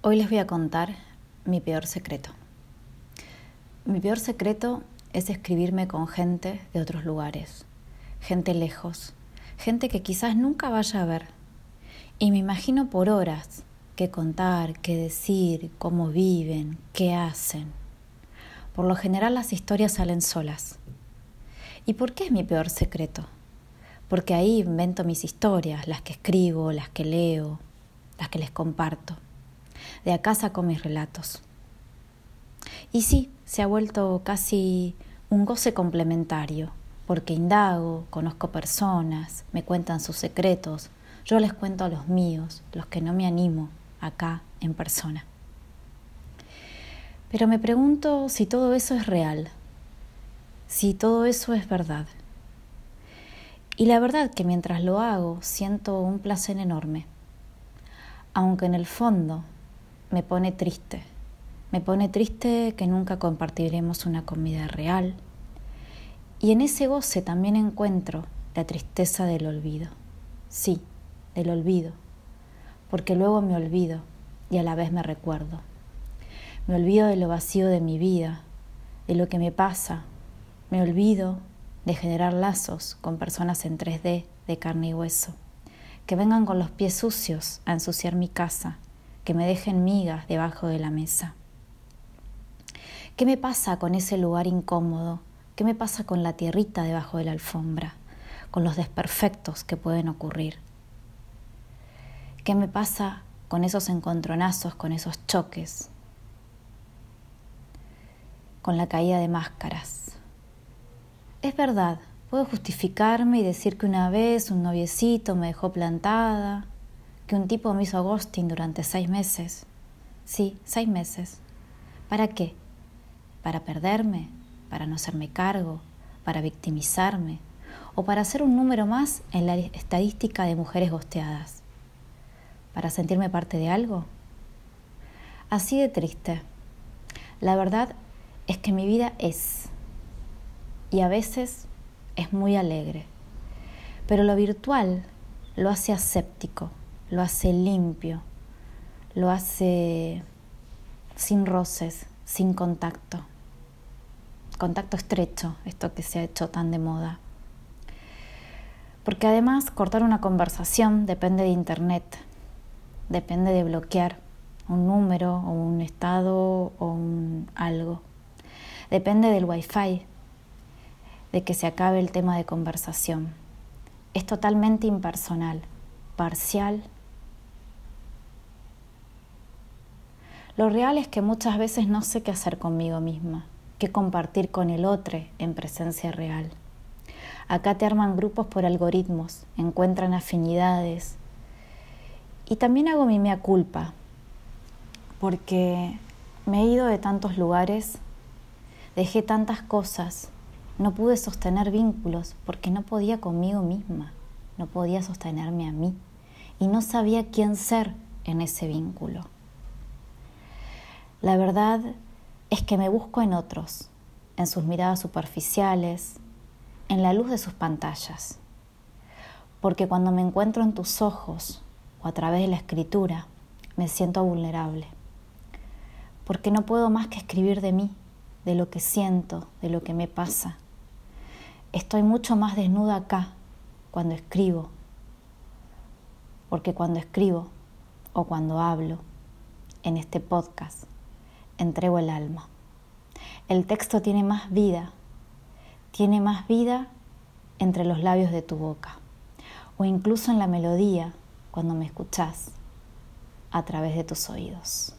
Hoy les voy a contar mi peor secreto. Mi peor secreto es escribirme con gente de otros lugares, gente lejos, gente que quizás nunca vaya a ver. Y me imagino por horas qué contar, qué decir, cómo viven, qué hacen. Por lo general las historias salen solas. ¿Y por qué es mi peor secreto? Porque ahí invento mis historias, las que escribo, las que leo, las que les comparto. De acá saco mis relatos. Y sí, se ha vuelto casi un goce complementario, porque indago, conozco personas, me cuentan sus secretos, yo les cuento los míos, los que no me animo acá en persona. Pero me pregunto si todo eso es real, si todo eso es verdad. Y la verdad que mientras lo hago siento un placer enorme, aunque en el fondo me pone triste. Me pone triste que nunca compartiremos una comida real. Y en ese goce también encuentro la tristeza del olvido. Sí, del olvido. Porque luego me olvido y a la vez me recuerdo. Me olvido de lo vacío de mi vida, de lo que me pasa. Me olvido de generar lazos con personas en 3D de carne y hueso, que vengan con los pies sucios a ensuciar mi casa que me dejen migas debajo de la mesa. ¿Qué me pasa con ese lugar incómodo? ¿Qué me pasa con la tierrita debajo de la alfombra? Con los desperfectos que pueden ocurrir. ¿Qué me pasa con esos encontronazos, con esos choques? Con la caída de máscaras. Es verdad, puedo justificarme y decir que una vez un noviecito me dejó plantada, que un tipo me hizo ghosting durante seis meses. Sí, seis meses. ¿Para qué? ¿Para perderme? ¿Para no hacerme cargo? ¿Para victimizarme? ¿O para ser un número más en la estadística de mujeres gosteadas? ¿Para sentirme parte de algo? Así de triste. La verdad es que mi vida es, y a veces es muy alegre, pero lo virtual lo hace aséptico lo hace limpio, lo hace sin roces, sin contacto. Contacto estrecho, esto que se ha hecho tan de moda. Porque además cortar una conversación depende de Internet, depende de bloquear un número o un estado o un algo. Depende del wifi, de que se acabe el tema de conversación. Es totalmente impersonal, parcial Lo real es que muchas veces no sé qué hacer conmigo misma, qué compartir con el otro en presencia real. Acá te arman grupos por algoritmos, encuentran afinidades. Y también hago mi mea culpa, porque me he ido de tantos lugares, dejé tantas cosas, no pude sostener vínculos porque no podía conmigo misma, no podía sostenerme a mí y no sabía quién ser en ese vínculo. La verdad es que me busco en otros, en sus miradas superficiales, en la luz de sus pantallas. Porque cuando me encuentro en tus ojos o a través de la escritura, me siento vulnerable. Porque no puedo más que escribir de mí, de lo que siento, de lo que me pasa. Estoy mucho más desnuda acá cuando escribo. Porque cuando escribo o cuando hablo en este podcast, entrego el alma. El texto tiene más vida, tiene más vida entre los labios de tu boca o incluso en la melodía cuando me escuchas a través de tus oídos.